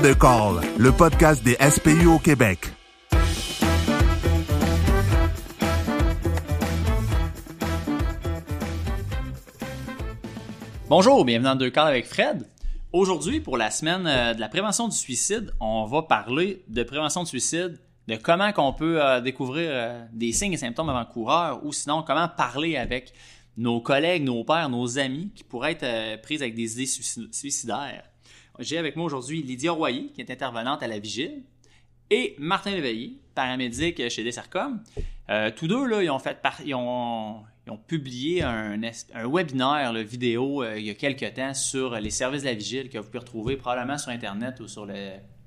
Deux calls, le podcast des SPU au Québec. Bonjour, bienvenue dans Deux Calls avec Fred. Aujourd'hui, pour la semaine euh, de la prévention du suicide, on va parler de prévention du suicide, de comment qu'on peut euh, découvrir euh, des signes et symptômes avant-coureurs ou sinon comment parler avec nos collègues, nos pères, nos amis qui pourraient être pris avec des idées suicidaires. J'ai avec moi aujourd'hui Lydia Royer, qui est intervenante à la vigile, et Martin Léveillé, paramédic chez Dessercom. tous deux, là, ils ont fait ils ont, ils ont publié un, un webinaire vidéo euh, il y a quelques temps sur les services de la vigile que vous pouvez retrouver probablement sur Internet ou sur le,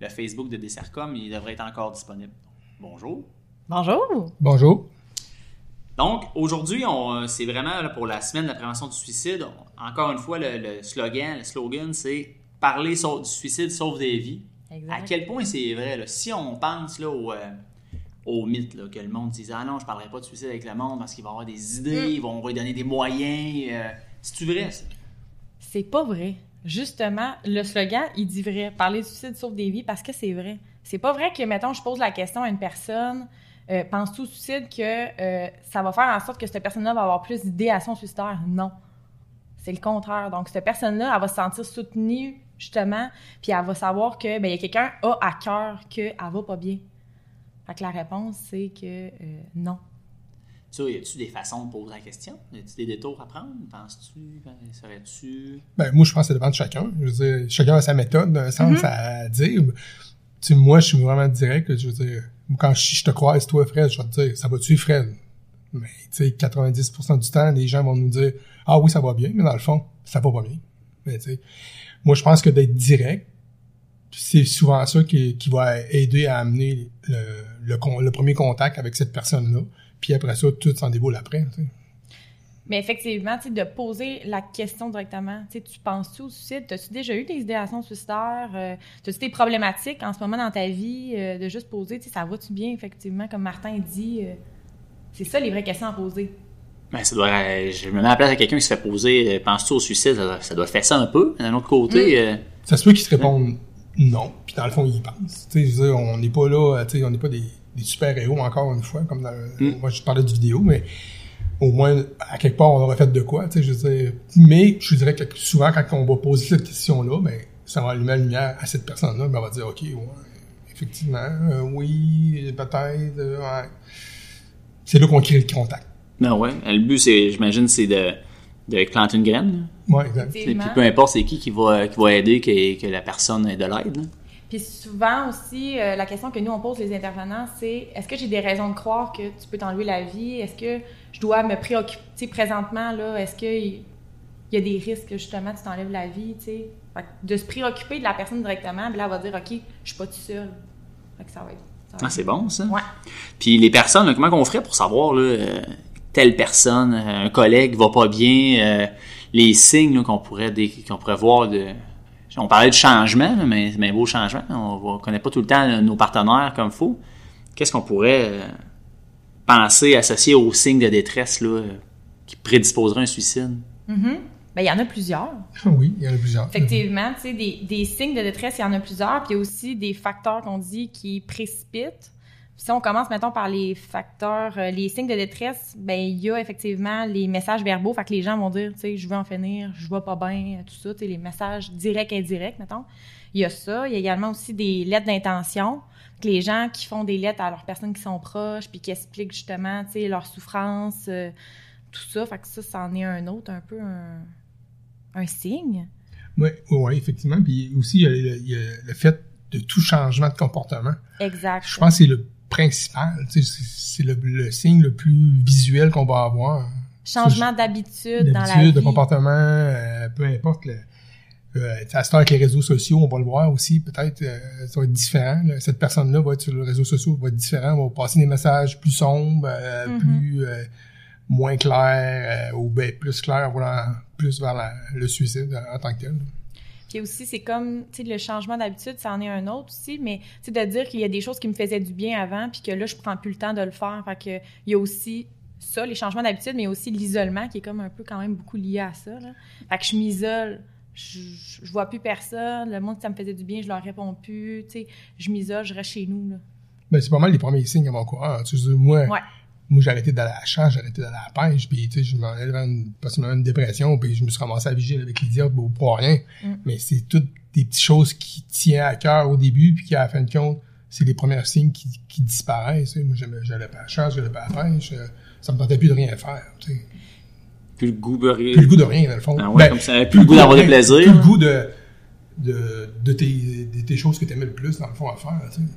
Facebook de Dessercom. Il devrait être encore disponible. Bonjour. Bonjour. Bonjour. Donc, aujourd'hui, c'est vraiment pour la semaine de la prévention du suicide. encore une fois, le, slogan, le slogan, c'est Parler du suicide sauve des vies. À quel point c'est vrai, si on pense là, au, euh, au mythe, là, que le monde dise Ah non, je parlerai pas de suicide avec le monde parce qu'il va avoir des idées, mm. ils vont lui donner des moyens. Euh, C'est-tu vrai, ça? C'est pas vrai. Justement, le slogan, il dit vrai. Parler de suicide sauve des vies parce que c'est vrai. C'est pas vrai que, mettons, je pose la question à une personne euh, Penses-tu au suicide que ça va faire en sorte que cette personne-là va avoir plus d'idéation suicidaire? Non. C'est le contraire. Donc, cette personne-là, elle va se sentir soutenue, justement, puis elle va savoir que, ben, il y a quelqu'un a à cœur qu'elle va pas bien. Fait que la réponse, c'est que euh, non. Tu sais, y a-tu des façons de poser la question? Y a-tu des détours à prendre? Penses-tu? Ben, serais-tu? Ben, moi, je pense que ça dépend de chacun. Je veux dire, chacun a sa méthode, un sens mm-hmm. à dire. Tu sais, moi, je suis vraiment direct. Je veux dire, quand je, te croise, toi, Fred, je vais te dire, ça va-tu, Fred? Mais, tu sais, 90% du temps, les gens vont nous dire, ah oui, ça va bien, mais dans le fond, ça va pas bien. Mais, tu sais, moi, je pense que d'être direct, c'est souvent ça qui, qui, va aider à amener le, premier contact avec cette personne-là. Puis après ça, tout s'en déboule après. Mais effectivement, de poser la question directement, tu penses-tu au suicide? As-tu déjà eu des idéations suicidaires? Euh, as-tu des problématiques en ce moment dans ta vie? Euh, de juste poser, ça va-tu bien, effectivement, comme Martin dit? Euh, c'est ça les vraies questions à poser. Ben, ça doit, je me mets à la place de quelqu'un qui se fait poser Penses-tu au suicide? Ça, doit faire ça un peu. D'un autre côté. Mm. Ça se peut qu'il se réponde non, puis dans le fond, il pense. Tu sais, on n'est pas là, tu sais, on n'est pas des des super-héros, encore une fois, comme dans, mm. moi je parlais de vidéo, mais au moins, à quelque part, on aurait fait de quoi, tu sais, je veux dire. Mais je dirais que souvent, quand on va poser cette question-là, ben, ça va allumer la lumière à cette personne-là, ben, on va dire, OK, ouais, effectivement, euh, oui, peut-être, euh, ouais. C'est là qu'on crée le contact. Ben ouais, le but, c'est, j'imagine, c'est de, de planter une graine. Oui, exact. Et puis peu importe c'est qui qui va, qui va aider que, que la personne ait de l'aide. Puis souvent aussi, euh, la question que nous, on pose les intervenants, c'est est-ce que j'ai des raisons de croire que tu peux t'enlever la vie? Est-ce que je dois me préoccuper présentement, là, est-ce qu'il y a des risques que justement tu t'enlèves la vie, tu sais? de se préoccuper de la personne directement, là, elle va dire OK, je suis pas tout seul. Fait que ça va être. ah, c'est bon, ça? Ouais. Puis les personnes, comment on ferait pour savoir, là, euh, telle personne, euh, un collègue va pas bien, les signes qu'on pourrait, qu'on pourrait voir de on parlait de changement, mais, mais beau changement. On ne connaît pas tout le temps nos partenaires comme il faut. Qu'est-ce qu'on pourrait euh, penser associer aux signes de détresse là, qui prédisposeraient un suicide? Ben, il y en a plusieurs. Oui, il y en a plusieurs. Effectivement, tu sais, des, des, signes de détresse, il y en a plusieurs. Puis il y a aussi des facteurs qu'on dit qui précipitent si on commence, mettons, par les facteurs, euh, les signes de détresse, ben il y a effectivement les messages verbaux, fait que les gens vont dire, tu sais, je veux en finir, je vais pas bien, tout ça, tu sais, les messages directs, indirects, mettons. Il y a ça. Il y a également aussi des lettres d'intention, que les gens qui font des lettres à leurs personnes qui sont proches, puis qui expliquent justement, tu sais, leur souffrance, euh, tout ça. Fait que ça, c'en est un autre, un peu un, signe. Oui, ouais, effectivement. Puis aussi, il y, a le, fait de tout changement de comportement. Exact. Je pense que c'est le principal. C'est le, signe le plus visuel qu'on va avoir. Changement d'habitude dans la vie. de comportement, euh, peu importe. Le, euh, à ce avec les réseaux sociaux, on va le voir aussi, peut-être, euh, ça va être différent. Cette personne-là va être sur les réseaux sociaux, va être différent, va passer des messages plus sombres, mm-hmm. plus moins clairs, ou ben, plus clairs, voilà, plus vers le suicide en tant que tel. Puis aussi, c'est comme, tu sais, le changement d'habitude, ça en est un autre aussi, mais tu de dire qu'il y a des choses qui me faisaient du bien avant, puis que là, je prends plus le temps de le faire. Fait que il y a aussi ça, les changements d'habitude, mais aussi l'isolement qui est comme un peu quand même beaucoup lié à ça. Là. Fait que je m'isole. je, je vois plus personne. Le monde, ça me faisait du bien, je leur réponds plus. Tu sais, je m'isole, je reste chez nous. Là. Ben, c'est pas mal les premiers signes avant-coureur. Tu sais, moi, Ouais. Moi j'ai arrêté d'aller à la chasse, j'ai arrêté d'aller à la pêche, puis tu sais, je m'en allais une, possiblement une dépression, puis je me suis ramassé à vigiler avec les diables pour, pour rien. Mm. Mais c'est toutes des petites choses qui tiennent à cœur au début, puis qui, à la fin de compte, c'est les premiers signes qui, qui disparaissent. tu sais. Moi, j'allais pas à la chasse, j'allais pas à la pêche, euh, ça me tentait plus de rien faire. Tu sais. Plus le goût beurré. Plus le goût de rien, dans le fond. Ah ouais, Ben, comme ça. Plus le goût d'avoir de des rien, plaisirs. Plus le goût de, de, de, tes, de tes choses que t'aimais le plus, dans le fond, à faire. tu sais.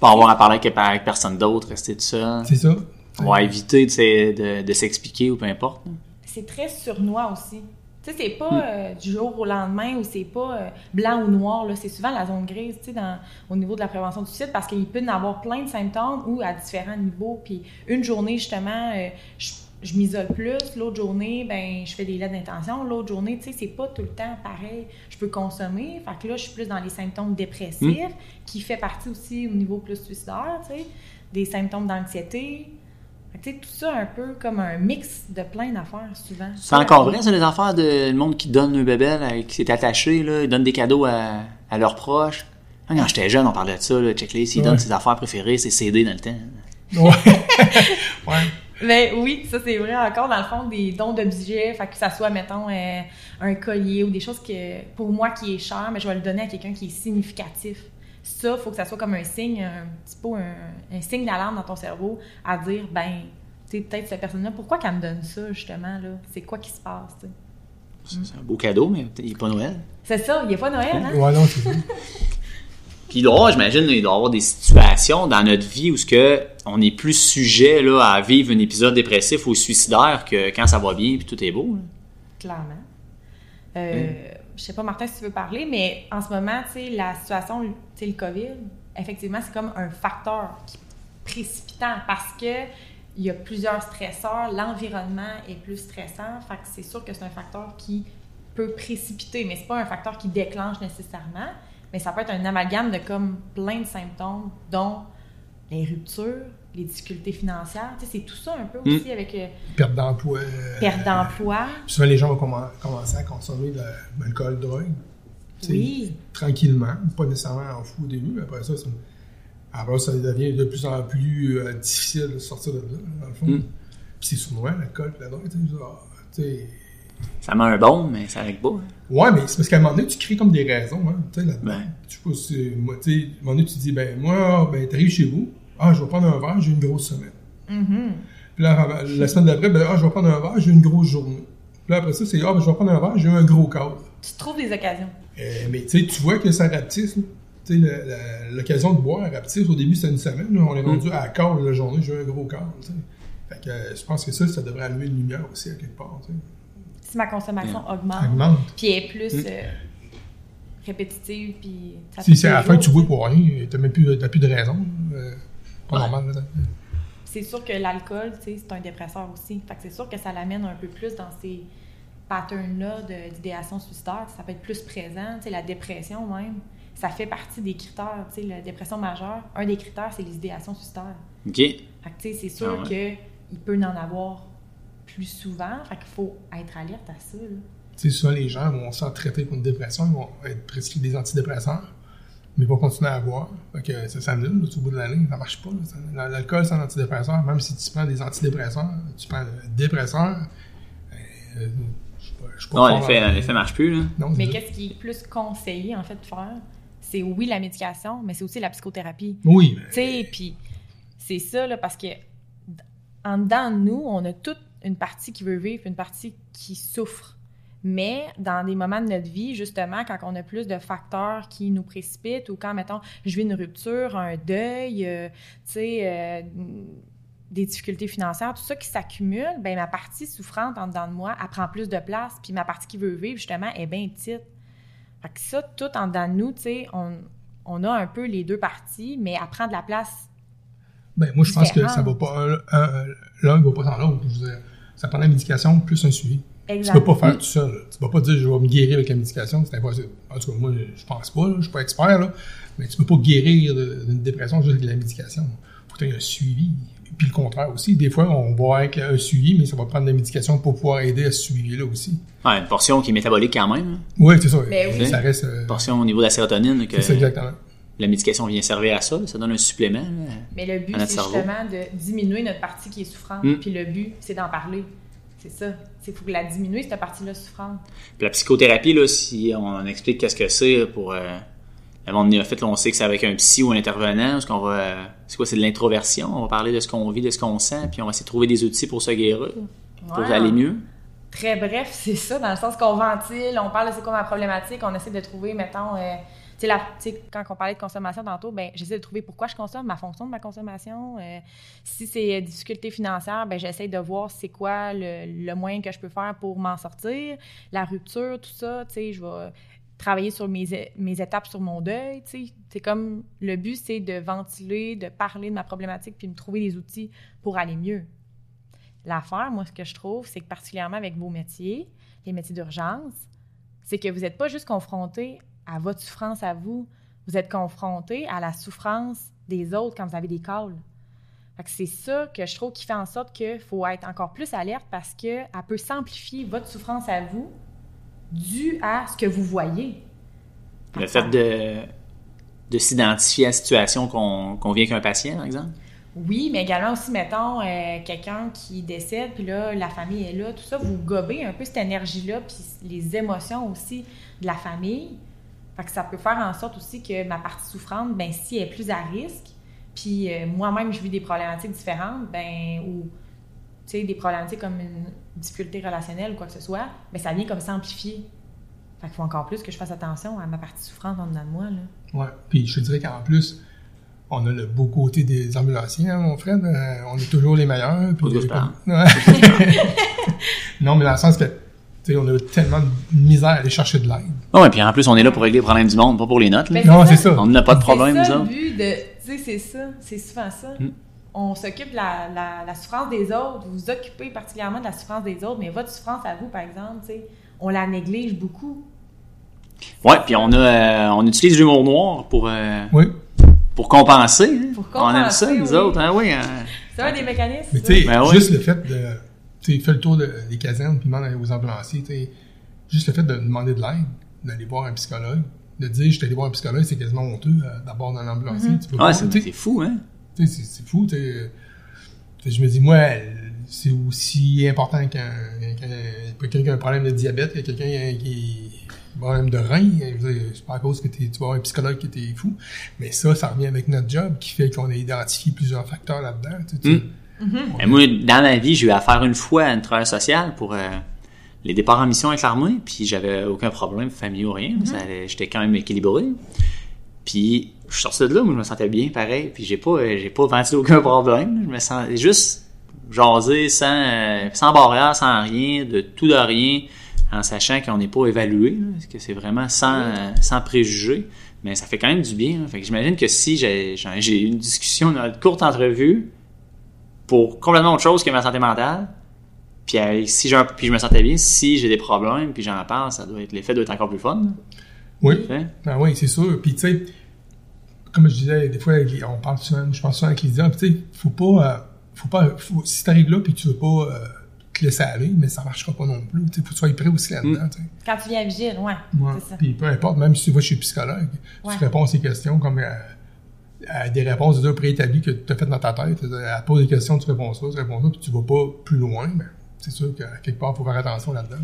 Pas avoir à parler avec, avec personne d'autre, rester tout seul. C'est ça. Ouais, éviter de, s'e- de, de s'expliquer ou peu importe. C'est très surnois aussi. Tu sais, c'est pas Hmm. euh, du jour au lendemain ou c'est pas euh, blanc ou noir. là. C'est souvent la zone grise, tu sais, dans- au niveau de la prévention du suicide parce qu'il peut y en avoir plein de symptômes ou à différents niveaux. Puis une journée, justement, euh, je, je m'isole plus. L'autre journée, ben je fais des lettres d'intention. L'autre journée, tu sais, c'est pas tout le temps pareil. Je peux consommer. Fait que là, je suis plus dans les symptômes dépressifs qui fait partie aussi au niveau plus suicidaire, tu sais. Des symptômes d'anxiété. Tu sais, tout ça un peu comme un mix de plein d'affaires, souvent. C'est encore vrai, ça, les affaires de le monde qui donne un bébé, là, qui s'est attaché, là, ils donnent des cadeaux à, à leurs proches. Quand j'étais jeune, on parlait de ça, là, checklist, ils Ouais. donnent ses affaires préférées, ses CD dans le temps. Ouais. ouais. Mais oui, ça c'est vrai encore dans le fond des dons d'objets, fait que ça soit mettons euh, un collier ou des choses que pour moi qui est cher, mais je vais le donner à quelqu'un qui est significatif. Ça, faut que ça soit comme un signe, un petit peu un, un signe d'alarme dans ton cerveau à dire ben tu sais peut-être cette personne-là pourquoi qu'elle me donne ça justement là, c'est quoi qui se passe, tu sais? C'est un beau cadeau, mais il n'est pas Noël. C'est ça, il n'y a pas Noël hein? Ouais, non. Puis il doit y avoir, j'imagine, il doit y avoir des situations dans notre vie où ce que on est plus sujet là, à vivre un épisode dépressif ou suicidaire que quand ça va bien puis tout est beau. là. Clairement. Euh, Je sais pas, Martin, si tu veux parler, mais en ce moment, tu la situation, tu sais, le COVID, effectivement, c'est comme un facteur précipitant parce que il y a plusieurs stresseurs, l'environnement est plus stressant, fait que c'est sûr que c'est un facteur qui peut précipiter, mais c'est pas un facteur qui déclenche nécessairement, mais ça peut être un amalgame de comme plein de symptômes, dont les ruptures, les difficultés financières, tu sais, c'est tout ça un peu aussi avec euh, Perte d'emploi. euh, perte d'emploi. Souvent, les gens vont commen- commencer à consommer de l'alcool, drogue. Oui. Tranquillement, pas nécessairement en fou au début, mais après ça, ça, après, ça devient de plus en plus euh, difficile de sortir de là, dans le fond. Mm. Puis c'est souvent l'alcool et la drogue, tu sais. Ça met un bon, mais ça règle pas. hein. Ouais, mais c'est parce qu'à un moment donné, tu crées comme des raisons, hein, tu sais, là-dedans. Ouais. Je sais pas si, moi, tu sais, à un moment donné, tu te dis, ben, moi, ben, t'arrives chez vous, ah, je vais prendre un verre, j'ai une grosse semaine. Mhm. Puis là, la semaine d'après, ben, ah, je vais prendre un verre, j'ai une grosse journée. Puis là, après ça, c'est, ah, ben, je vais prendre un verre, j'ai eu un gros cadre. Tu trouves des occasions. Euh, mais tu sais, tu vois que ça rapetisse. Tu sais, l'occasion de boire rapetisse. Au début, c'était une semaine. là. on est rendu à quart de la journée, j'ai eu un gros sais. Fait que euh, je pense que ça, ça devrait allumer une lumière aussi à quelque part. Si ma consommation augmente, Ça augmente. puis est plus euh, répétitive, puis ça Si c'est à la fin jours, tu bois pour rien, t'as même plus, t'as plus de raison. Pas Ouais. normal. Là. C'est sûr que l'alcool, tu sais, c'est un dépresseur aussi. Fait que c'est sûr que ça l'amène un peu plus dans ces patterns-là d'idéation suicidaire. Ça peut être plus présent. Tu sais, la dépression même, ça fait partie des critères. Tu sais, la dépression majeure, un des critères, c'est les idéations suicidaires. OK. Fait que, tu sais, c'est sûr Ah que il peut en avoir plus souvent. Fait qu'il faut être alerte à ça, là. Sais, souvent, les gens vont se faire traiter pour une dépression, ils vont être prescrits des antidépresseurs, mais vont continuer à boire. Fait que ça s'annule, là, au bout de la ligne, ça marche pas. L'alcool, c'est un antidépresseur. Même si tu prends des antidépresseurs, tu prends un dépresseur, euh, je sais pas, je suis pas Non, l'effet, l'effet marche plus, là. Non, Mais qu'est-ce qui est plus conseillé, en fait, de faire? C'est oui, la médication, mais c'est aussi la psychothérapie. Oui, Tu sais, puis c'est ça, là, parce que en dedans de nous, on a toute une partie qui veut vivre, une partie qui souffre. Mais dans des moments de notre vie, justement, quand on a plus de facteurs qui nous précipitent ou quand, mettons, je vis une rupture, un deuil, euh, tu sais, euh, des difficultés financières, tout ça qui s'accumule, ben ma partie souffrante en dedans de moi, elle prend plus de place, puis ma partie qui veut vivre, justement, est bien petite. Fait que ça, tout en dedans de nous, tu sais, on, on a un peu les deux parties, mais elle prend de la place ben, moi, je pense que ça va pas, un- un- l'un ne va pas sans l'autre. Ça prend la médication plus un suivi. Exact. Tu peux pas faire tout seul. là. Tu peux pas dire je vais me guérir avec la médication, c'est impossible. En tout cas, moi, je pense pas, là, je suis pas expert, là, mais tu peux pas guérir d'une dépression juste avec la médication. faut qu'il y ait un suivi. Puis le contraire aussi. Des fois, on va avec un suivi, mais ça va prendre de la médication pour pouvoir aider à ce suivi-là aussi. Ouais, une portion qui est métabolique quand même. hein. Oui, c'est ça. Ben oui. Ça reste. euh, Une portion au niveau de la sérotonine que c'est ça, exactement. la médication vient servir à ça. Ça donne un supplément. là. Mais le but, c'est cerveau. justement de diminuer notre partie qui est souffrante. Mm. Puis le but, c'est d'en parler. C'est ça. Il faut que la diminuer, cette partie-là souffrante. Puis la psychothérapie, là, si on explique qu'est-ce que c'est pour euh, le monde néophyte, là, on sait que c'est avec un psy ou un intervenant, ce qu'on va, euh, c'est quoi, c'est de l'introversion. On va parler de ce qu'on vit, de ce qu'on sent, puis on va essayer de trouver des outils pour se guérir, pour aller mieux. Très bref, c'est ça, dans le sens qu'on ventile, on parle de c'est quoi ma problématique, on essaie de trouver, mettons, euh, sais, quand on parlait de consommation tantôt, ben j'essaie de trouver pourquoi je consomme, ma fonction de ma consommation. euh, si c'est euh, difficulté financière, ben j'essaie de voir c'est quoi le, le moyen que je peux faire pour m'en sortir, la rupture, tout ça, tu sais, je vais travailler sur mes, mes étapes sur mon deuil, tu sais. C'est comme, le but, c'est de ventiler, de parler de ma problématique, puis me trouver des outils pour aller mieux. L'affaire, moi, ce que je trouve, c'est que particulièrement avec vos métiers, les métiers d'urgence, c'est que vous n'êtes pas juste confronté à votre souffrance à vous, vous êtes confronté à la souffrance des autres quand vous avez des calls. C'est ça que je trouve qui fait en sorte qu'il faut être encore plus alerte parce qu'elle peut s'amplifier votre souffrance à vous dû à ce que vous voyez. Le fait de, de s'identifier à la situation qu'on qu'on vit avec un patient, par exemple? Oui, mais également aussi, mettons, euh, quelqu'un qui décède, puis là, la famille est là, tout ça, vous gobez un peu cette énergie-là, puis les émotions aussi de la famille. Fait que ça peut faire en sorte aussi que ma partie souffrante, ben si elle est plus à risque, puis euh, moi-même, je vis des problématiques différentes, ben ou, tu sais, des problématiques comme une difficulté relationnelle ou quoi que ce soit, ben ça vient comme s'amplifier. Fait qu'il faut encore plus que je fasse attention à ma partie souffrante en dedans de moi, là. Ouais. Puis je te dirais qu'en plus, on a le beau côté des ambulanciers, hein, mon frère. Euh, on est toujours les meilleurs. Puis. Ouais. non, mais dans le sens que, on a tellement de misère à aller chercher de l'aide. Oh, et puis en plus, on est là pour régler les problèmes du monde, pas pour les notes. là. Ben, Non, c'est ça. On n'a pas de problème, ça, autres. le but de. Tu sais, c'est ça. C'est souvent ça. Mm. On s'occupe de la, la, la souffrance des autres. Vous vous occupez particulièrement de la souffrance des autres, mais votre souffrance à vous, par exemple, tu sais, on la néglige beaucoup. Ouais, puis on a, euh, on utilise l'humour noir pour, euh, Oui. pour compenser. hein. Pour On aime ça, compenser, nous autres, hein, oui. hein. C'est un des mécanismes. Mais tu sais, Ben ouais. juste le fait de. Tu sais, fais le tour de- des casernes, puis demande aux ambulanciers, tu sais, juste le fait de demander de l'aide, d'aller voir un psychologue, de dire je suis allé voir un psychologue, c'est quasiment honteux euh, d'abord dans l'ambulancier. Tu peux Ouais, pas- c'est fou, hein. Tu sais, c'est fou, tu sais. euh, tu sais, Je me dis, moi, c'est aussi important qu'un qu'un- quelqu'un qui a un problème de diabète que quelqu'un qui a un problème de rein. Je veux dire, C'est pas à cause que tu vas avoir un psychologue qui était fou. Mais ça, ça revient avec notre job qui fait qu'on a identifié plusieurs facteurs là-dedans. tu Mm. Mais moi, dans ma vie, j'ai eu affaire une fois à une travailleuse sociale pour euh, les départs en mission avec l'armée, puis j'avais aucun problème familial ou rien. Ça allait- J'étais quand même équilibré. Puis je sorti de là, moi je me sentais bien pareil, puis j'ai pas euh, j'ai pas ventilé aucun problème. Je me sens juste jasé sans euh, sans barrière, sans rien, de tout de rien, en sachant qu'on n'est pas évalué, parce que c'est vraiment sans euh, sans préjugés. Mais ça fait quand même du bien. Fait que j'imagine que si j'ai j'ai j'ai eu une discussion, une courte entrevue, pour complètement autre chose que ma santé mentale. Puis, euh, si j'ai un- puis je me sentais bien, si j'ai des problèmes, puis j'en parle, ça doit être l'effet doit être encore plus fun. Oui. Ben oui, c'est sûr. Puis tu sais, comme je disais, des fois, on parle souvent, je pense souvent avec les puis tu sais, faut pas, euh, faut pas, faut- si t'arrives là puis tu veux pas euh, te laisser aller, mais ça marchera pas non plus. Tu sais, faut que tu sois prêt aussi là-dedans. tu sais. Quand tu viens à vigile, ouais. Ouais. C'est ça. Puis peu importe, même si tu vas chez le psychologue, Ouais. tu réponds à ces questions comme euh, à des réponses déjà préétablies que tu as faites dans ta tête. Elle pose des questions, tu réponds ça, tu réponds ça, puis tu vas pas plus loin. Ben, c'est sûr qu'à quelque part, il faut faire attention là-dedans.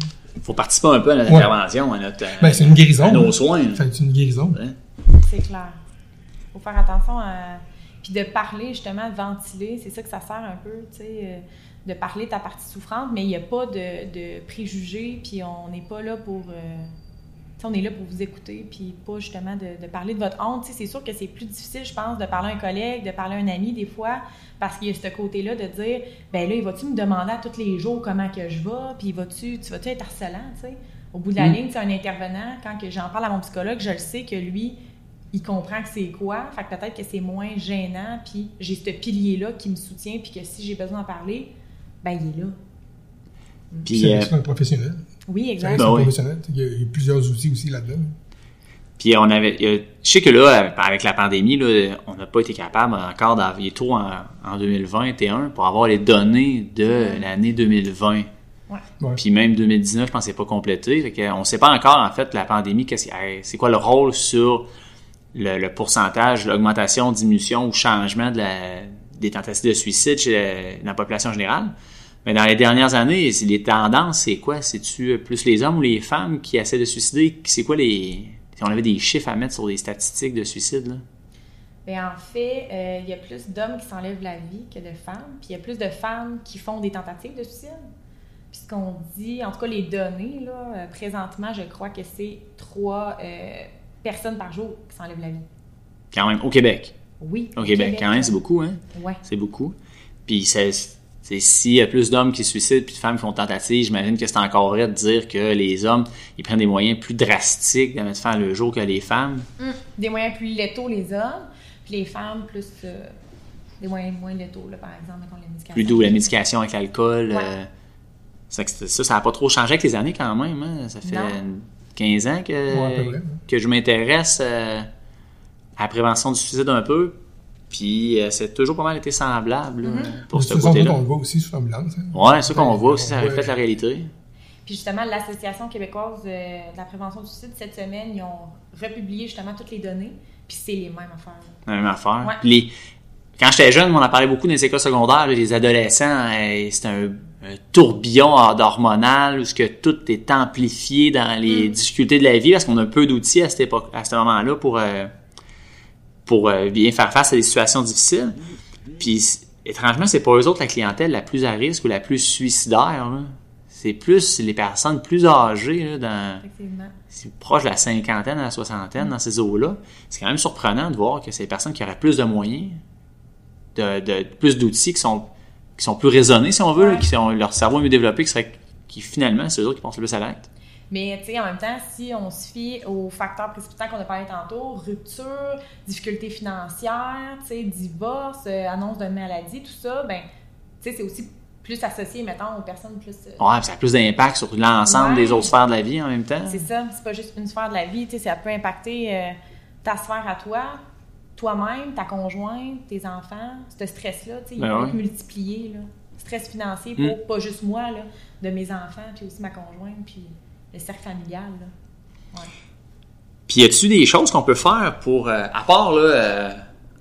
Faut participer un peu à notre Ouais. intervention, à notre, Ben, c'est une guérison. à nos soins. C'est une guérison. Ouais. C'est clair. faut faire attention à. Puis de parler, justement, de ventiler, c'est ça que ça sert un peu, tu sais, euh, de parler de ta partie souffrante, mais il n'y a pas de, de préjugés, puis on n'est pas là pour. euh, on est là pour vous écouter, puis pas justement de, de parler de votre honte. C'est sûr que c'est plus difficile, je pense, de parler à un collègue, de parler à un ami des fois, parce qu'il y a ce côté-là de dire, ben là, il va-tu me demander à tous les jours comment que je vais, puis vas-tu, tu vas-tu être harcelant, tu sais? Au bout de la Mm. ligne, tu sais, un intervenant, quand que j'en parle à mon psychologue, je le sais que lui, il comprend que c'est quoi, fait que peut-être que c'est moins gênant, puis j'ai ce pilier-là qui me soutient, puis que si j'ai besoin d'en parler, ben il est là. Puis, C'est euh, c'est un professionnel. Oui, C'est exact. Ben un oui. professionnel. Il y, a, il y a plusieurs outils aussi là-dedans. Puis on avait, a- je sais que là, avec la pandémie, là, on n'a pas été capable encore d'envoyer tout en, en 2021 pour avoir les données de l'année 2020. Ouais. Puis même 2019, je pense que c'est pas complété. Fait que on sait pas encore, en fait, la pandémie, qu'est-ce que- hey, c'est quoi le rôle sur le, le pourcentage, l'augmentation, diminution ou changement de la, des tentatives de suicide chez la, la population générale. Mais dans les dernières années, les tendances, c'est quoi? C'est-tu plus les hommes ou les femmes qui essaient de se suicider? C'est quoi les... Si on avait des chiffres à mettre sur des statistiques de suicide, là? Ben, en fait, euh, il y a plus d'hommes qui s'enlèvent la vie que de femmes, puis il y a plus de femmes qui font des tentatives de suicide. Puis ce qu'on dit, en tout cas les données, là, euh, présentement, je crois que c'est trois euh, personnes par jour qui s'enlèvent la vie. Quand même, au Québec. Oui. Au Québec, quand même, c'est beaucoup, hein? Ouais. C'est beaucoup. Puis c'est s'il y a plus d'hommes qui se suicident puis de femmes qui font tentative, j'imagine que c'est encore vrai de dire que les hommes, ils prennent des moyens plus drastiques de mettre fin le jour que les femmes. Hum, Des moyens plus létaux, les hommes, puis les femmes, plus euh, des moyens moins létaux, là, par exemple, mettons, la médication. Plus doux, la médication avec l'alcool. Ouais. euh, ça, ça, n'a pas trop changé avec les années quand même. Hein? Ça fait Non. 15 ans que, ouais. que je m'intéresse euh, à la prévention du suicide un peu. Puis euh, c'est toujours pas mal été semblable là, Mm-hmm. pour ce côté-là. on le voit aussi sur l'ambulance. hein. Ouais, c'est ça qu'on voit aussi, ça reflète la réalité. Puis justement, l'Association québécoise de, de la prévention du suicide, cette semaine, ils ont republié justement toutes les données, puis c'est les mêmes affaires. là. La même affaire. Ouais. Puis les- Quand j'étais jeune, on en parlait beaucoup dans les écoles secondaires, là, les adolescents, euh, c'est un, un tourbillon hormonal où ce que tout est amplifié dans les Mm. difficultés de la vie parce qu'on a peu d'outils à cette époque, à ce moment-là pour euh, pour euh, bien faire face à des situations difficiles. Puis étrangement, c'est pas eux autres la clientèle la plus à risque ou la plus suicidaire. là. C'est plus les personnes plus âgées là, dans c'est proche de la cinquantaine à la soixantaine dans ces eaux-là, c'est quand même surprenant de voir que c'est des personnes qui auraient plus de moyens, de, de- plus d'outils qui sont, qui sont plus raisonnés, si on veut, là, qui ont leur cerveau mieux développé, qui, serait, qui finalement, c'est eux autres qui pensent le plus à l'acte. Mais tu sais, en même temps, si on se fie aux facteurs précipitants qu'on a parlé tantôt, rupture, difficultés financières, tu sais, divorce, euh, annonce de maladie, tout ça, ben, tu sais, c'est aussi plus associé, mettons, aux personnes plus. euh, Ouais, ça a plus d'impact sur l'ensemble Ouais. des autres sphères de la vie en même temps. C'est ça, c'est pas juste une sphère de la vie, tu sais, ça peut impacter euh, ta sphère à toi, toi-même, ta conjointe, tes enfants. Ce stress-là, tu sais, il Ben peut ouais. être multiplié, là. Stress financier pour Mm. pas juste moi, là, de mes enfants, puis aussi ma conjointe, puis le cercle familial, là. Puis y a-tu des choses qu'on peut faire pour, euh, à part là, euh,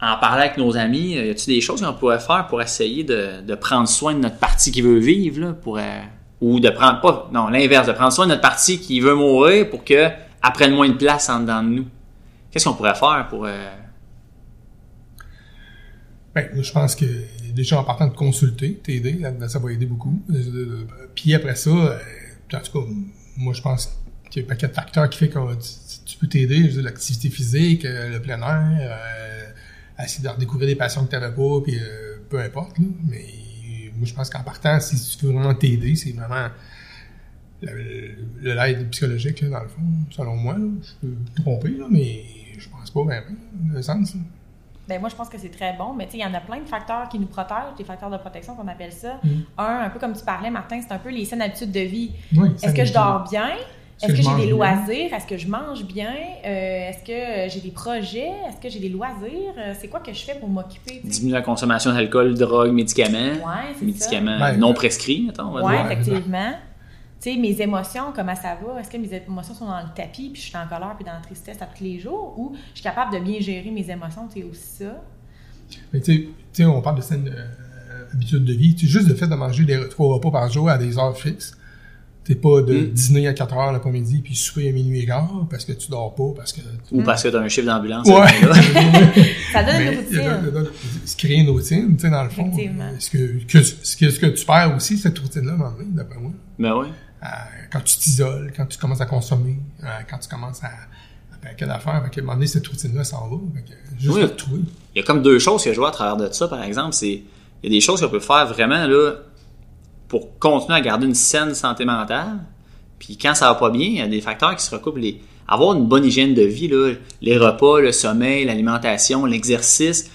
en parler avec nos amis, euh, y a-tu des choses qu'on pourrait faire pour essayer de, de prendre soin de notre partie qui veut vivre, là, pour, euh, ou de prendre pas, non, l'inverse, de prendre soin de notre partie qui veut mourir pour que elle prenne moins de place en dedans de nous? Qu'est-ce qu'on pourrait faire pour euh, Ben, moi, je pense que déjà en partant de consulter, t'aider, ça va aider beaucoup. Puis après ça, en tout cas, moi je pense qu'il y a un paquet de facteurs qui fait que tu, tu peux t'aider. L'activité physique, euh, le plein air, euh, essayer de redécouvrir des passions que t'avais pas, puis euh, peu importe. Là. Mais moi je pense qu'en partant, si tu veux vraiment t'aider, c'est vraiment le- l'aide psychologique, dans le fond, selon moi. Je peux me tromper, là, mais je pense pas vraiment, le sens. Ben moi, je pense que c'est très bon, mais tu sais, il y en a plein de facteurs qui nous protègent, des facteurs de protection qu'on appelle ça. Mm. Un, un peu comme tu parlais, Martin, c'est un peu les saines habitudes de vie. Est-ce que je dors bien? Est-ce que, j'ai des loisirs? Est-ce que je mange bien? Euh, Est-ce que j'ai des projets? Est-ce que j'ai des loisirs? Euh, c'est quoi que je fais pour m'occuper? diminuer la consommation d'alcool, drogue, médicaments, Ouais, c'est ça. médicaments Ben, non prescrits, mettons, on va dire. Effectivement. Tu sais, mes émotions, comment ça va? Est-ce que mes émotions sont dans le tapis, puis je suis en colère, puis dans la tristesse à tous les jours? Ou je suis capable de bien gérer mes émotions? C'est aussi ça? Mais tu sais- tu sais, on parle de saines euh, habitudes de vie. Tu sais, juste le fait de manger des trois repas par jour à des heures fixes. T'es pas de Mm. dîner à 4 heures l'après-midi puis souper à minuit et quart parce que tu dors pas, parce que... Ou parce que t'as un chiffre d'ambulance. Ouais! Ça donne une routine. se créer une routine, tu sais, dans le fond. Effectivement. Est-ce que, que, ce que, ce que tu perds aussi, cette routine-là, d'après moi? Ben oui. Euh, quand tu t'isoles, quand tu commences à consommer, euh, quand tu commences à, paquet d'affaires, fait qu'à un moment donné, cette routine-là s'en va. Fait juste Oui. le trouver. Il y a comme deux choses que je vois à travers de ça, par exemple. C'est, il y a des choses qu'on peut faire vraiment, là, pour continuer à garder une saine santé mentale. Puis quand ça va pas bien, il y a des facteurs qui se recoupent. Les, avoir une bonne hygiène de vie, là, les repas, le sommeil, l'alimentation, l'exercice.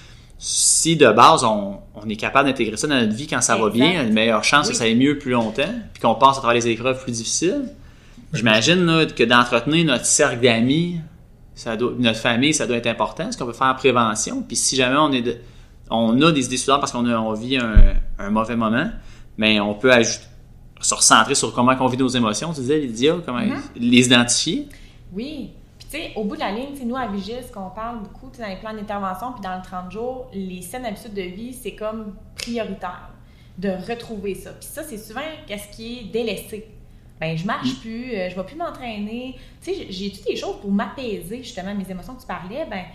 Si de base, on, on est capable d'intégrer ça dans notre vie quand ça va bien, il y a une meilleure chance Oui. que ça aille mieux plus longtemps, puis qu'on passe à travers les épreuves plus difficiles. J'imagine que d'entretenir notre cercle d'amis ça doit, notre famille, ça doit être important. Ce qu'on peut faire en prévention. Puis si jamais on est de- on a des idées suicidaires parce qu'on on vit un, un mauvais moment, mais on peut ajouter, se recentrer sur comment on vit nos émotions. Tu disais, Lydia, comment les identifier. Oui. Sais, au bout de la ligne, nous, à Vigile, ce qu'on parle beaucoup dans les plans d'intervention, puis dans le 30 jours, les saines habitudes de vie, c'est comme prioritaire de retrouver ça. Puis ça, c'est souvent qu'est-ce qui est délaissé. Ben, je marche plus, euh, je vais plus m'entraîner. Tu sais, j'ai- j'ai-tu des choses pour m'apaiser, justement, mes émotions que tu parlais? Ben,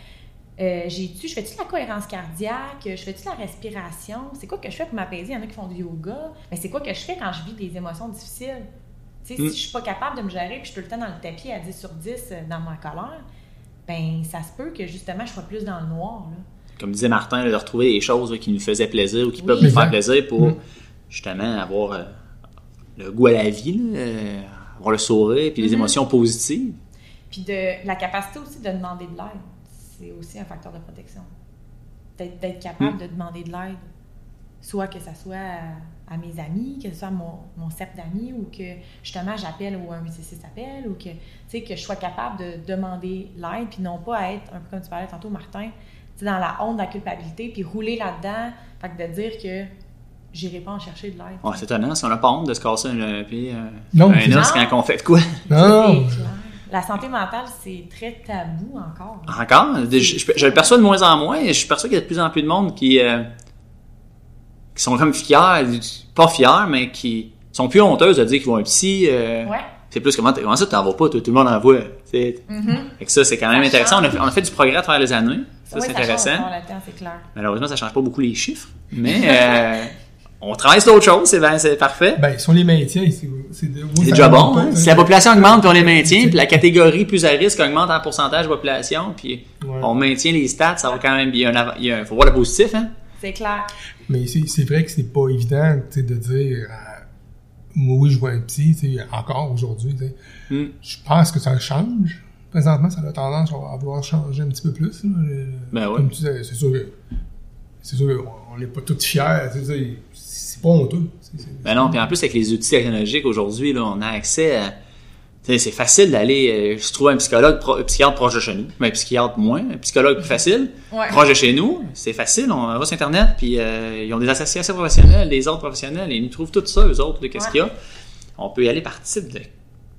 euh, j'ai-tu, je fais-tu de la cohérence cardiaque? Je fais-tu de la respiration? C'est quoi que je fais pour m'apaiser? Il y en a qui font du yoga. Mais c'est quoi que je fais quand je vis des émotions difficiles? Tu sais, Mm. si je suis pas capable de me gérer puis je suis tout le temps dans le tapis à 10 sur 10 euh, dans ma colère, ben ça se peut que justement je sois plus dans le noir. Là. Comme disait Martin, là, de retrouver des choses là, qui nous faisaient plaisir ou qui Oui. peuvent nous faire plaisir pour Mm. justement avoir euh, le goût à la vie, là, euh, avoir le sourire, puis les Mhm. émotions positives. Puis de la capacité aussi de demander de l'aide, c'est aussi un facteur de protection. D'être d'être capable Mm. de demander de l'aide, soit que ça soit à, à mes amis, que ce soit à mon, mon cercle d'amis, ou que justement j'appelle ou un 866 appelle, ou que, tu sais, que je sois capable de demander l'aide, puis non pas à être, un peu comme tu parlais tantôt, Martin, tu sais, dans la honte, de la culpabilité, puis rouler là-dedans, fait que de dire que j'irai pas en chercher de l'aide. Ouais, c'est étonnant, parce qu'on n'a pas honte de se casser un, pied, euh, Non, un c'est- os Non. quand on fait de quoi. Non. La santé mentale, c'est très tabou encore. Encore, je, je- je le perçois de moins en moins, et je perçois qu'il y a de plus en plus de monde qui, euh, qui sont comme fiers, pas fiers, mais qui sont plus honteuses de dire qu'ils vont un psy. euh, Ouais. C'est plus comment, comment ça t'en vas pas, tout le monde en voit. Mhm. Fait que ça, c'est quand même Ça intéressant. On a, fait, on a fait du progrès à travers les années. Ça, Ouais, c'est intéressant. encore le temps, c'est clair. Malheureusement, ça change pas beaucoup les chiffres. Mais euh, on travaille sur d'autres choses, c'est ben, c'est parfait. ben, si on les maintient, c'est déjà bon. pas, hein. Si la population augmente, puis on les maintient, puis la catégorie plus à risque augmente en pourcentage de population, puis Ouais. on maintient les stats, ça va quand même bien. Il y a un- faut voir le positif, hein? C'est clair. Mais c'est vrai que c'est pas évident de dire euh, moi oui je vois un petit encore aujourd'hui. Hmm. je pense que ça change présentement ça a tendance à vouloir changer un petit peu plus là. Le- Ben ouais. tu c'est sûr que c'est sûr qu'on n'est pas tous fiers c'est pas honteux Ben non, puis en plus, avec les outils technologiques aujourd'hui, on a accès à. C'est facile d'aller euh, se trouver un psychologue, pro- un psychiatre proche de chez nous, mais un psychiatre moins, un psychologue plus facile, Ouais. proche de chez nous, c'est facile, on va sur Internet, puis euh, ils ont des associations professionnelles, des autres professionnels, et ils nous trouvent tout ça, eux autres, là, qu'est-ce Ouais. qu'il y a. On peut y aller par type de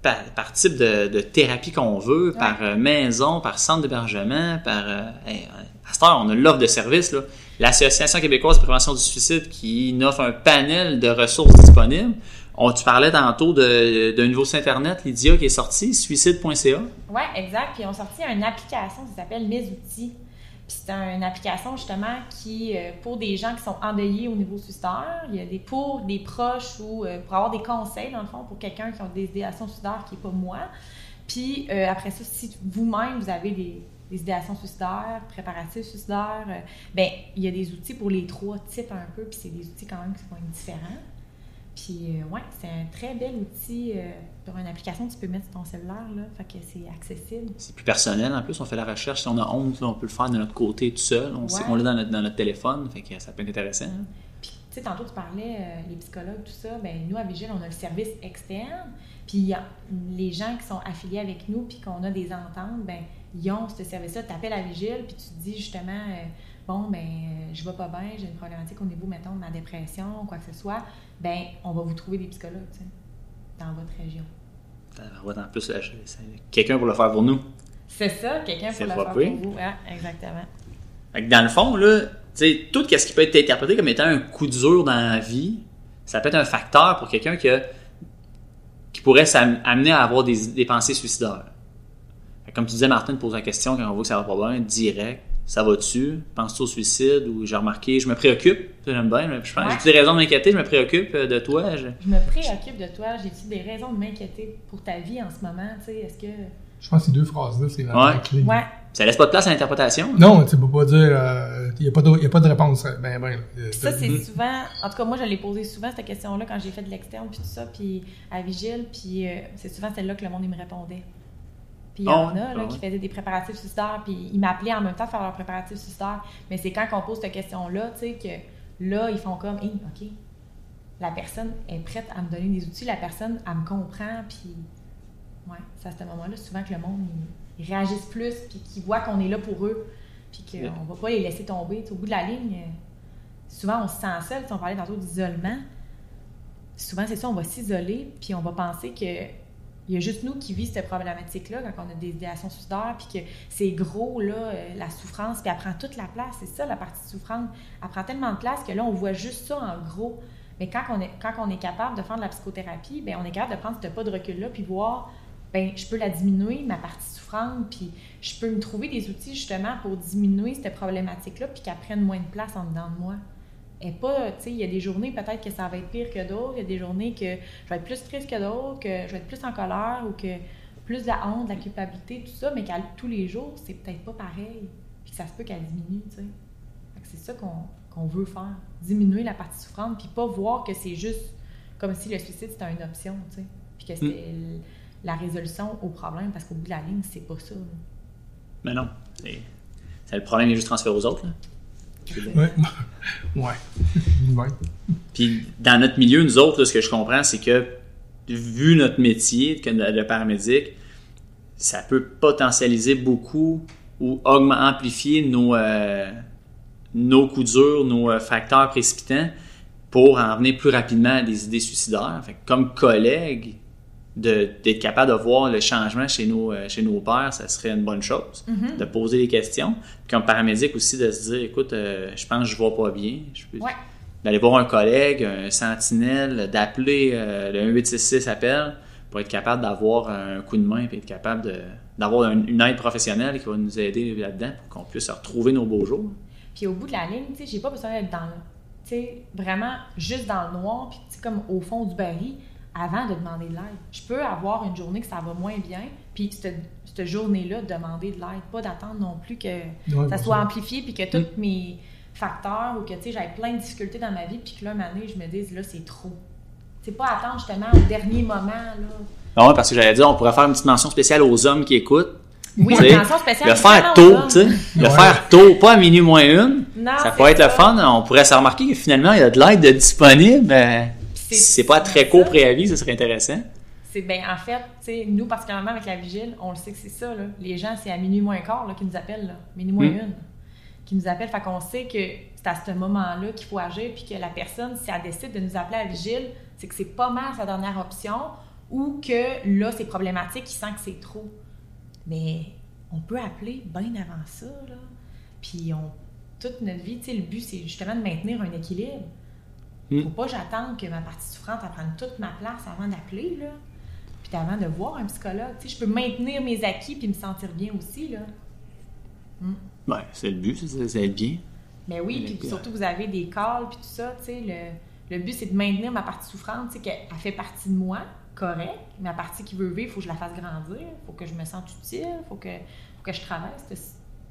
par, par type de, de thérapie qu'on veut, par euh, maison, par centre d'hébergement, par... euh, hey, à cette heure, on a l'offre de services, là. L'Association québécoise de prévention du suicide qui offre un panel de ressources disponibles. On, tu parlais tantôt d'un nouveau site Internet, Lydia, qui est sorti, suicide.ca. Oui, exact. Puis on sorti une application qui s'appelle Mes outils. Puis c'est une application justement qui, euh, pour des gens qui sont endeuillés au niveau suicidaire, il y a des pour des proches ou euh, pour avoir des conseils, dans le fond, pour quelqu'un qui a des idéations suicidaires qui n'est pas moi. Puis euh, après ça, si vous-même, vous avez des, des idéations suicidaires, préparatifs suicidaires, euh, ben il y a des outils pour les trois types un peu, puis c'est des outils quand même qui sont différents. Puis, euh, ouais, c'est un très bel outil euh, pour une application que tu peux mettre sur ton cellulaire, là. Fait que c'est accessible. C'est plus personnel. En plus, on fait la recherche. Si on a honte, là, on peut le faire de notre côté tout seul. On Ouais. l'a dans notre, dans notre téléphone. Fait que ça peut être intéressant. hein. Puis, tu sais, tantôt, tu parlais, euh, les psychologues, tout ça, ben nous, à Vigile, on a le service externe. Puis, y a les gens qui sont affiliés avec nous, puis qu'on a des ententes, ben ils ont ce service-là. Tu appelles à Vigile, puis tu te dis justement, euh, bon, ben je je vais pas bien, j'ai une problématique au niveau, mettons, de ma dépression, quoi que ce soit. Ben on va vous trouver des psychologues, tu sais, dans votre région. En plus, c'est quelqu'un pour le faire pour nous. C'est ça, quelqu'un pour le faire pour vous. Ouais, exactement. Fait que dans le fond, là, tu sais, tout ce qui peut être interprété comme étant un coup dur dans la vie, ça peut être un facteur pour quelqu'un qui, pourrait s'amener à avoir des, des pensées suicidaires. Comme tu disais, Martin te pose la question quand on voit que ça va pas bien, direct. Ça va-tu? Penses-tu au suicide? Ou j'ai remarqué, je me préoccupe. J'aime bien. Je pense, Ouais. J'ai des raisons de m'inquiéter, je me préoccupe euh, de toi. je- Je me préoccupe de toi. J'ai-tu des raisons de m'inquiéter pour ta vie en ce moment? Tu sais, est-ce que. je pense que ces deux phrases là c'est Ouais. la clé Ouais. Ça laisse pas de place à l'interprétation? non tu peux pas dire il n'y a, pas de- y a pas de réponse ben ben euh, Ça, c'est souvent. En tout cas, moi, je l'ai posé souvent, cette question-là, quand j'ai fait de l'externe, puis tout ça, puis à Vigile, puis euh, c'est souvent celle-là que le monde, il me répondait. Puis il y en Ah a, là, ah qui faisaient des préparatifs suicidaires, puis ils m'appelaient en même temps de faire leurs préparatifs suicidaires. Mais c'est quand on pose cette question-là, tu sais, que là, ils font comme, Hey, OK, la personne est prête à me donner des outils, la personne, elle me comprend, puis Ouais, c'est à ce moment-là, souvent que le monde, ils, ils réagissent plus, puis qu'ils voient qu'on est là pour eux, puis qu'on Yeah. va pas les laisser tomber. Au bout de la ligne, euh, souvent, on se sent seul. On parlait tantôt d'isolement. Souvent, c'est ça, on va s'isoler, puis on va penser que il y a juste nous qui vivons cette problématique-là quand on a des idéations suicidaires, puis que c'est gros, là, euh, la souffrance, puis elle prend toute la place. C'est ça, la partie souffrante. Elle prend tellement de place que là, on voit juste ça en gros. Mais quand on est, quand on est capable de faire de la psychothérapie, ben on est capable de prendre ce pas de recul-là, puis voir, ben je peux la diminuer, ma partie souffrante, puis je peux me trouver des outils justement pour diminuer cette problématique-là, puis qu'elle prenne moins de place en dedans de moi. Et pas, tu sais, il y a des journées peut-être que ça va être pire que d'autres, il y a des journées que je vais être plus triste que d'autres, que je vais être plus en colère ou que plus de la honte, de la culpabilité, tout ça, mais qu'à tous les jours, c'est peut-être pas pareil. Puis que ça se peut qu'elle diminue, tu sais. C'est ça qu'on veut faire. Diminuer la partie souffrante, puis pas voir que c'est juste comme si le suicide c'était une option, tu sais. Puis que c'était l- la résolution au problème, parce qu'au bout de la ligne, c'est pas ça. là. Mais non. C'est, c'est le problème est juste transféré aux autres. là. Ouais. ouais. ouais. Puis dans notre milieu, nous autres, là, ce que je comprends, c'est que vu notre métier de paramédic, ça peut potentialiser beaucoup ou augmenter, amplifier nos, euh, nos coups durs, nos euh, facteurs précipitants pour en venir plus rapidement à des idées suicidaires. Fait que comme collègue, d'être capable de voir le changement chez nos, euh, chez nos pairs, ça serait une bonne chose. De poser des questions. Puis comme paramédic aussi, de se dire, écoute, euh, je pense que je vois pas bien. Ouais. d'aller voir un collègue, un sentinelle, d'appeler euh, le 1866 appel pour être capable d'avoir un coup de main et être capable de- d'avoir un- une aide professionnelle qui va nous aider là-dedans pour qu'on puisse retrouver nos beaux jours. Puis au bout de la ligne, tu sais, j'ai pas besoin d'être dans le, vraiment juste dans le noir, puis comme au fond du baril, avant de demander de l'aide. Je peux avoir une journée que ça va moins bien, puis cette, cette journée-là, demander de l'aide. Pas d'attendre non plus que Ouais, ça soit ça. amplifié, puis que tous mes facteurs, ou que, tu sais, j'avais plein de difficultés dans ma vie, puis que là, une année, je me dise, là, c'est trop. C'est pas attendre justement au dernier moment, là. Ah ouais, parce que j'allais dire, on pourrait faire une petite mention spéciale aux hommes qui écoutent. Oui, une mention spéciale. Le faire tôt, tu sais. Le Ouais. faire tôt, pas à minuit moins une. Non, ça pourrait être le fun. On pourrait se remarquer que finalement, il y a de l'aide de disponible. mais C'est- pas très court préavis, ça serait intéressant. C'est bien, en fait, tu sais, nous, particulièrement avec la vigile, on le sait que c'est ça, là. Les gens, c'est à minuit moins quart, là, qui nous appellent, là. Minuit moins Mm. une. Qui nous appellent. Fait qu'on sait que c'est à ce moment-là qu'il faut agir, puis que la personne, si elle décide de nous appeler à la vigile, c'est que c'est pas mal sa dernière option, ou que là, c'est problématique, il sent que c'est trop. Mais on peut appeler bien avant ça, là. Puis on, toute notre vie, tu sais, le but, c'est justement de maintenir un équilibre. Mm. Faut pas que j'attende que ma partie souffrante prenne toute ma place avant d'appeler, là. Puis avant de voir un psychologue. Tu sais, je peux maintenir mes acquis puis me sentir bien aussi, là. Ouais, c'est le but, c'est c'est être bien. Mais oui, Mais puis bien. surtout, vous avez des calls puis tout ça, tu sais, le, le but, c'est de maintenir ma partie souffrante, tu sais, qu'elle elle fait partie de moi, correct. Ma partie qui veut vivre, il faut que je la fasse grandir, il faut que je me sente utile, il faut que, faut que je travaille ce,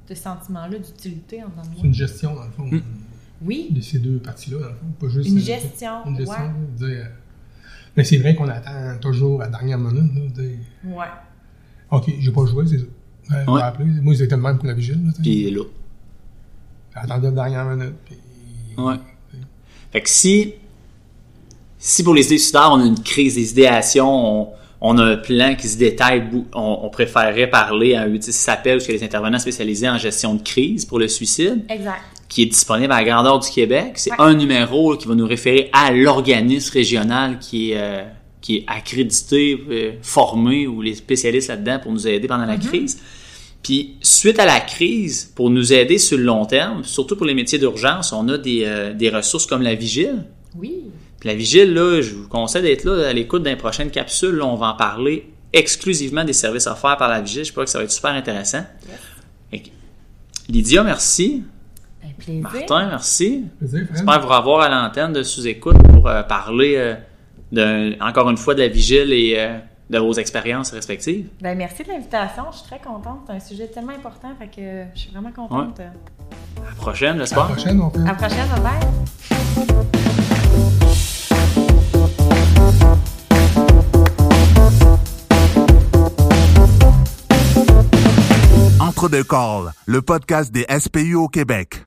ce sentiment-là d'utilité en dedans de C'est moi. une gestion, dans le fond, Mm. Oui, de ces deux parties-là, dans le fond. Pas juste. une euh, gestion, Une gestion, ouais. dire, euh, Mais c'est vrai qu'on attend toujours à la dernière minute. Là, de dire, Ouais. OK, j'ai pas joué, c'est ça. Ouais, Ouais. va appeler. Moi, c'était le même pour la vigile. Là. Puis il est là. Attendez la dernière minute. Puis... Ouais. Fait que si, si pour les idées suicidaires, on a une crise des idéations, on, on a un plan qui se détaille, on, on préférerait parler à un outil qui s'appelle, parce que les intervenants spécialisés en gestion de crise pour le suicide, Exact. qui est disponible à la grandeur du Québec. C'est Ouais. un numéro qui va nous référer à l'organisme régional qui est, euh, qui est accrédité, euh, formé, ou les spécialistes là-dedans pour nous aider pendant la crise. Puis, suite à la crise, pour nous aider sur le long terme, surtout pour les métiers d'urgence, on a des, euh, des ressources comme la vigile. Oui. Puis la vigile, là, je vous conseille d'être là à l'écoute d'une prochaine capsule. Là, on va en parler exclusivement des services offerts par la vigile. Je crois que ça va être super intéressant. Lydia, merci. Un plaisir. Martin, merci. J'espère vous revoir à l'antenne de sous-écoute pour euh, parler, euh, encore une fois, de la vigile et euh, de vos expériences respectives. Ben, merci de l'invitation. Je suis très contente. C'est un sujet tellement important. Fait que je suis vraiment contente. À la prochaine, À la j'espère. prochaine, on fait. À la prochaine. Bye bye. Entre deux calls, le podcast des SPU au Québec.